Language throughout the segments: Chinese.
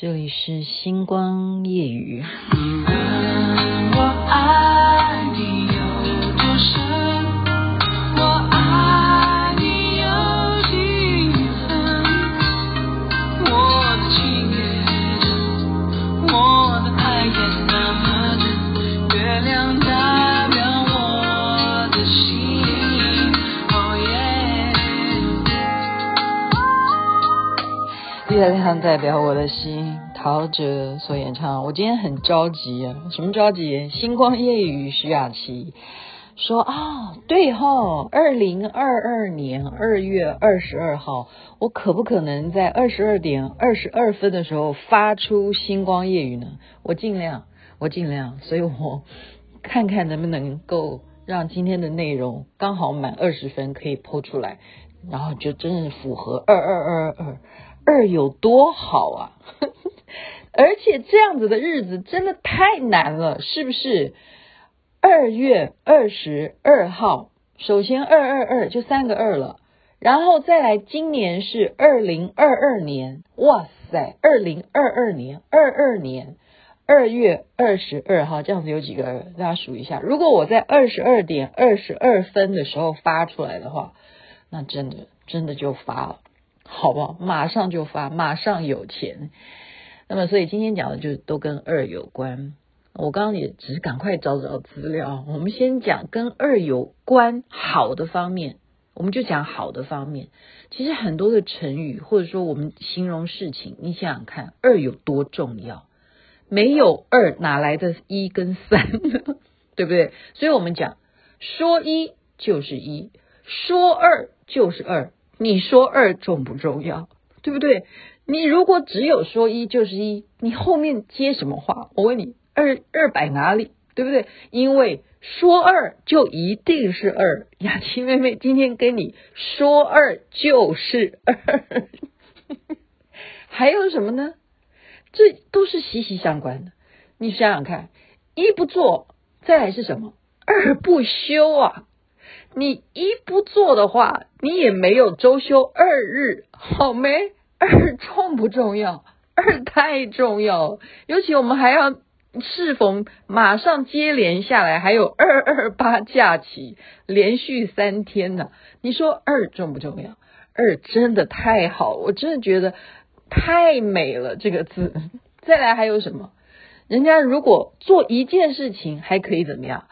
这里是星光夜雨。月亮代表我的心，陶喆所演唱。我今天很着急啊，什么着急？星光夜语徐雅琪说啊、哦，对哈，二零二二年二月二十二号，我可不可能在二十二点二十二分的时候发出星光夜语呢？我尽量，我尽量，所以我看看能不能够让今天的内容刚好满二十分可以 po 出来，然后就真的符合二二二二二。有多好啊！而且这样子的日子真的太难了，是不是？二月二十二号，首先二二二就三个二了，然后再来今年是二零二二年，哇塞，二零二二年二二年二月二十二号，这样子有几个二？大家数一下。如果我在二十二点二十二分的时候发出来的话，那真的真的就发了。好不好？马上就发，马上有钱。那么，所以今天讲的就都跟二有关。我刚刚也只是赶快找找资料。我们先讲跟二有关好的方面，我们就讲好的方面。其实很多的成语，或者说我们形容事情，你想想看，二有多重要？没有二，哪来的一跟三呢？对不对？所以我们讲，说一就是一，说二就是二。你说二重不重要，对不对？你如果只有说一就是一，你后面接什么话？我问你，二二摆哪里？对不对？因为说二就一定是二。雅琪妹妹今天跟你说二就是二，还有什么呢？这都是息息相关的。你想想看，一不做，再来是什么？二不休啊。你一不做的话，你也没有周休二日，好没？二重不重要？二太重要，尤其我们还要适逢马上接连下来，还有二二八假期，连续三天呢。你说二重不重要？二真的太好，我真的觉得太美了这个字。再来还有什么？人家如果做一件事情还可以怎么样？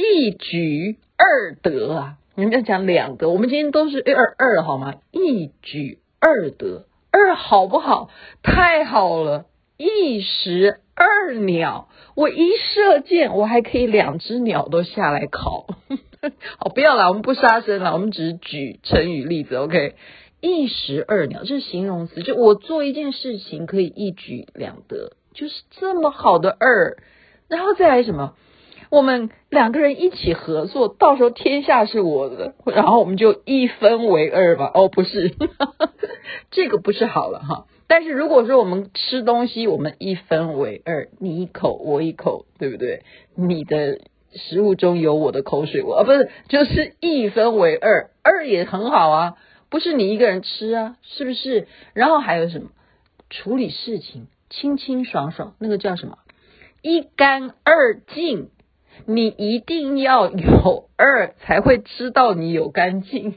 一举。二得啊，你们要讲两得，我们今天都是一二二好吗？一举二得，二好不好？太好了！一石二鸟，我一射箭，我还可以两只鸟都下来烤。好，不要了，我们不杀生了，我们只举成语例子。OK，一石二鸟，这是形容词，就我做一件事情可以一举两得，就是这么好的二，然后再来什么？我们两个人一起合作，到时候天下是我的，然后我们就一分为二吧。哦，不是，这个不是好了哈。但是如果说我们吃东西，我们一分为二，你一口我一口，对不对？你的食物中有我的口水，我啊不是，就是一分为二，二也很好啊，不是你一个人吃啊，是不是？然后还有什么？处理事情清清爽爽，那个叫什么？一干二净。你一定要有二，才会知道你有干净。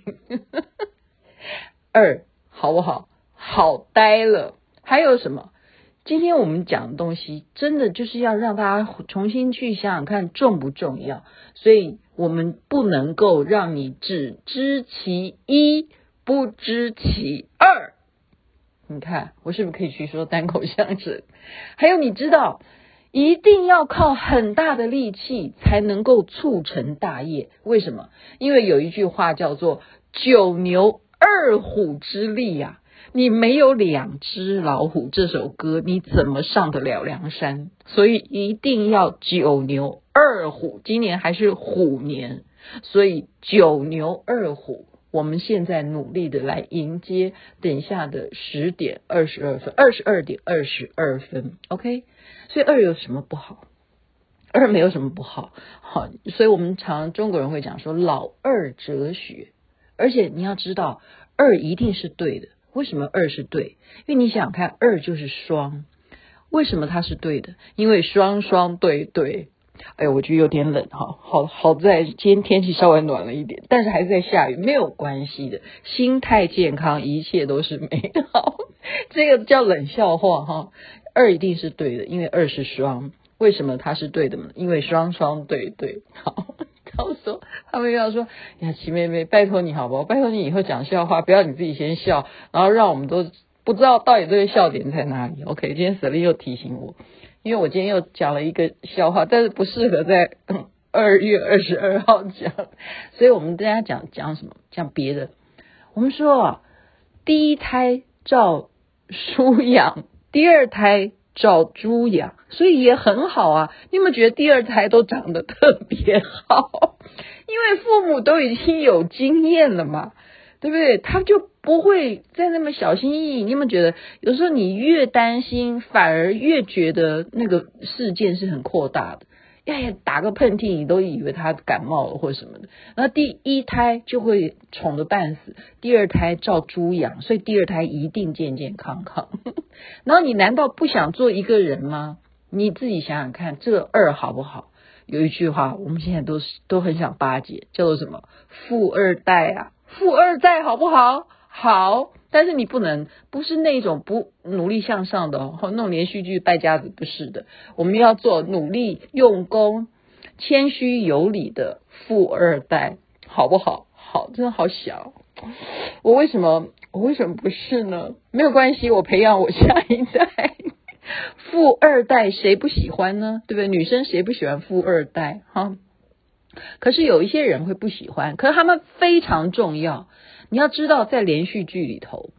二好不好？好呆了。还有什么？今天我们讲的东西，真的就是要让大家重新去想想看重不重要。所以我们不能够让你只知其一，不知其二。你看，我是不是可以去说单口相声？还有，你知道？一定要靠很大的力气才能够促成大业，为什么？因为有一句话叫做“九牛二虎之力”呀，你没有两只老虎，这首歌你怎么上得了梁山？所以一定要九牛二虎，今年还是虎年，所以九牛二虎，我们现在努力的来迎接等下的十点二十二分，二十二点二十二分，OK。所以二有什么不好？二没有什么不好，好，所以我们常中国人会讲说老二哲学，而且你要知道二一定是对的。为什么二是对？因为你想看，二就是双，为什么它是对的？因为双双对对。哎呦，我觉得有点冷哈，好好在今天天气稍微暖了一点，但是还是在下雨，没有关系的，心态健康，一切都是美好。这个叫冷笑话哈，二一定是对的，因为二是双。为什么它是对的呢？因为双双对对。好，他们说，他们又要说，呀，齐妹妹，拜托你好不好？拜托你以后讲笑话，不要你自己先笑，然后让我们都不知道到底这个笑点在哪里。OK，今天 Selina 又提醒我。因为我今天又讲了一个笑话，但是不适合在二月二十二号讲，所以我们大家讲讲什么？讲别的。我们说啊，第一胎照书养，第二胎照猪养，所以也很好啊。你有没有觉得第二胎都长得特别好？因为父母都已经有经验了嘛。对不对？他就不会再那么小心翼翼。你有没有觉得，有时候你越担心，反而越觉得那个事件是很扩大的？呀呀，打个喷嚏，你都以为他感冒了或什么的。那第一胎就会宠得半死，第二胎照猪养，所以第二胎一定健健康康。然后你难道不想做一个人吗？你自己想想看，这二好不好？有一句话，我们现在都是都很想巴结，叫做什么？富二代啊。富二代好不好？好，但是你不能不是那种不努力向上的哦，那种连续剧败家子不是的。我们要做努力用功、谦虚有礼的富二代，好不好？好，真的好小。我为什么我为什么不是呢？没有关系，我培养我下一代。富二代谁不喜欢呢？对不对？女生谁不喜欢富二代？哈。可是有一些人会不喜欢，可是他们非常重要。你要知道，在连续剧里头，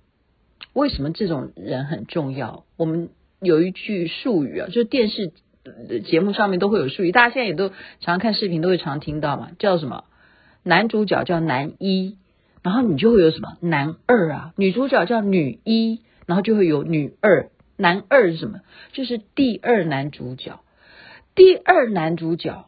为什么这种人很重要？我们有一句术语啊，就是电视节目上面都会有术语，大家现在也都常看视频，都会常听到嘛，叫什么？男主角叫男一，然后你就会有什么男二啊？女主角叫女一，然后就会有女二。男二是什么？就是第二男主角，第二男主角。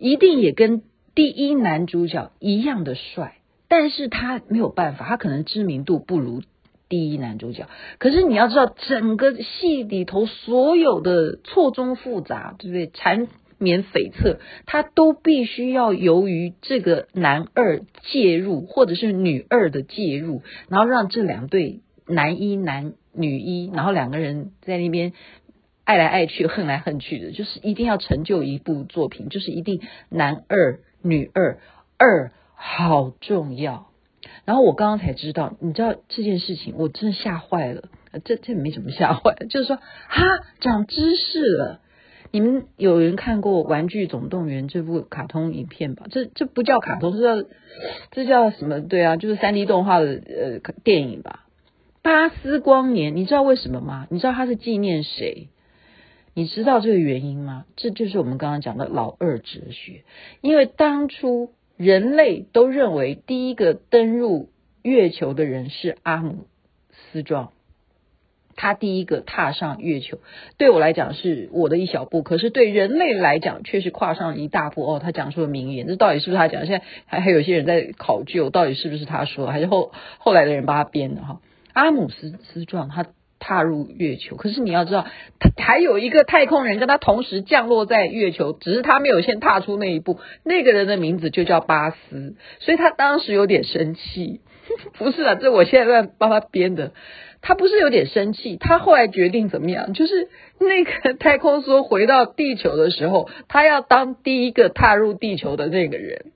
一定也跟第一男主角一样的帅，但是他没有办法，他可能知名度不如第一男主角。可是你要知道，整个戏里头所有的错综复杂，对不对？缠绵悱恻，他都必须要由于这个男二介入，或者是女二的介入，然后让这两对男一男女一，然后两个人在那边。爱来爱去，恨来恨去的，就是一定要成就一部作品，就是一定男二女二，二好重要。然后我刚刚才知道，你知道这件事情，我真的吓坏了。这这没什么吓坏，就是说哈，长知识了。你们有人看过《玩具总动员》这部卡通影片吧？这这不叫卡通，这叫这叫什么？对啊，就是三 D 动画的呃电影吧。巴斯光年，你知道为什么吗？你知道他是纪念谁？你知道这个原因吗？这就是我们刚刚讲的老二哲学。因为当初人类都认为第一个登入月球的人是阿姆斯壮，他第一个踏上月球。对我来讲是我的一小步，可是对人类来讲却是跨上一大步。哦，他讲出了名言，这到底是不是他讲？现在还还有些人在考究，到底是不是他说，还是后 后来的人帮他编的？哈，阿姆斯斯壮他。踏入月球，可是你要知道，他还有一个太空人跟他同时降落在月球，只是他没有先踏出那一步。那个人的名字就叫巴斯，所以他当时有点生气。不是啊，这我现在在帮他编的。他不是有点生气，他后来决定怎么样？就是那个太空梭回到地球的时候，他要当第一个踏入地球的那个人。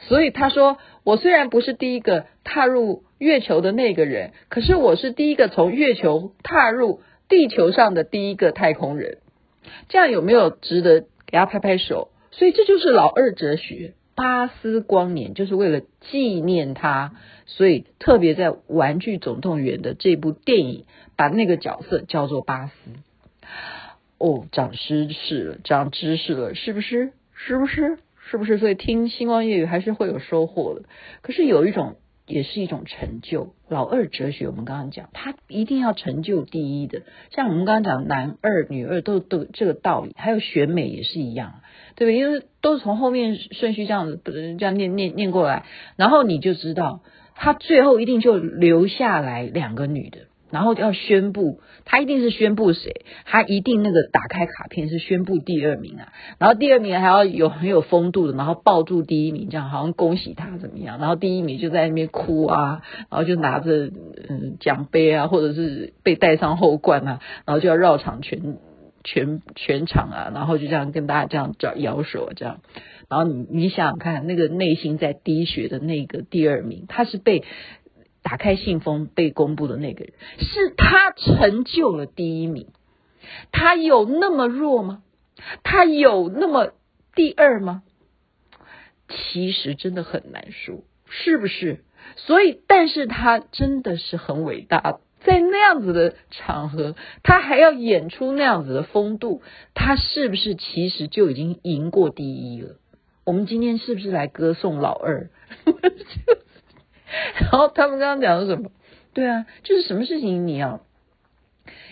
所以他说：“我虽然不是第一个踏入。”月球的那个人，可是我是第一个从月球踏入地球上的第一个太空人，这样有没有值得给他拍拍手？所以这就是老二哲学。巴斯光年就是为了纪念他，所以特别在《玩具总动员》的这部电影把那个角色叫做巴斯。哦，长知识了，长知识了，是不是？是不是？是不是？所以听星光夜语还是会有收获的。可是有一种。也是一种成就。老二哲学，我们刚刚讲，他一定要成就第一的。像我们刚刚讲，男二、女二都都这个道理。还有选美也是一样，对不对？因为都是从后面顺序这样子，这样念念念过来，然后你就知道，他最后一定就留下来两个女的。然后要宣布，他一定是宣布谁，他一定那个打开卡片是宣布第二名啊，然后第二名还要有很有风度的，然后抱住第一名，这样好像恭喜他怎么样，然后第一名就在那边哭啊，然后就拿着嗯奖杯啊，或者是被戴上后冠啊，然后就要绕场全全全场啊，然后就这样跟大家这样找摇手这样，然后你你想想看，那个内心在滴血的那个第二名，他是被。打开信封被公布的那个人，是他成就了第一名。他有那么弱吗？他有那么第二吗？其实真的很难说，是不是？所以，但是他真的是很伟大，在那样子的场合，他还要演出那样子的风度，他是不是其实就已经赢过第一了？我们今天是不是来歌颂老二？然后他们刚刚讲的什么？对啊，就是什么事情你要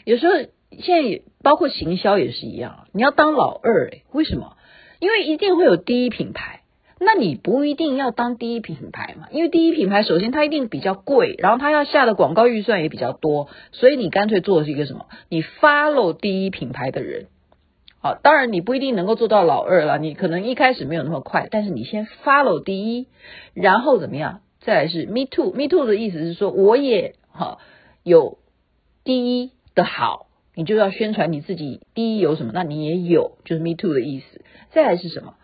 有时候现在也包括行销也是一样，你要当老二诶，为什么？因为一定会有第一品牌，那你不一定要当第一品牌嘛，因为第一品牌首先它一定比较贵，然后它要下的广告预算也比较多，所以你干脆做的是一个什么？你 follow 第一品牌的人，好，当然你不一定能够做到老二了，你可能一开始没有那么快，但是你先 follow 第一，然后怎么样？再来是 me too，me too 的意思是说我也哈有第一的好，你就要宣传你自己第一有什么，那你也有，就是 me too 的意思。再来是什么？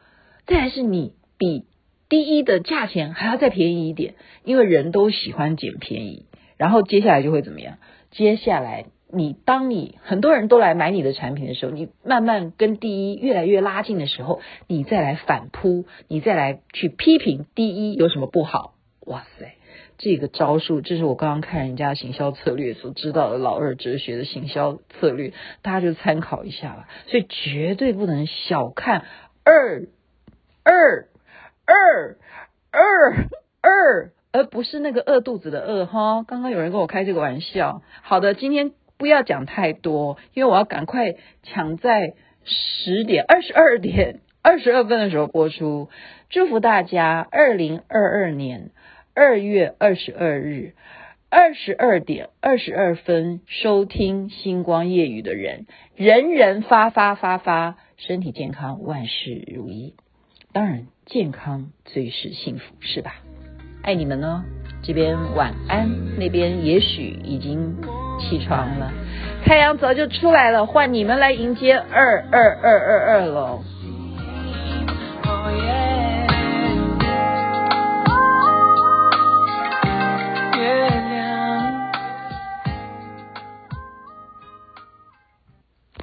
再来是你比第一的价钱还要再便宜一点，因为人都喜欢捡便宜。然后接下来就会怎么样？接下来你当你很多人都来买你的产品的时候，你慢慢跟第一越来越拉近的时候，你再来反扑，你再来去批评第一有什么不好。哇塞，这个招数，这是我刚刚看人家行销策略所知道的老二哲学的行销策略，大家就参考一下吧。所以绝对不能小看二二二二二，而不是那个饿肚子的饿哈。刚刚有人跟我开这个玩笑。好的，今天不要讲太多，因为我要赶快抢在十点二十二点二十二分的时候播出。祝福大家，二零二二年。二月二十二日二十二点二十二分收听星光夜语的人，人人发发发发，身体健康，万事如意。当然，健康最是幸福，是吧？爱你们哦，这边晚安，那边也许已经起床了，太阳早就出来了，换你们来迎接二二二二二喽。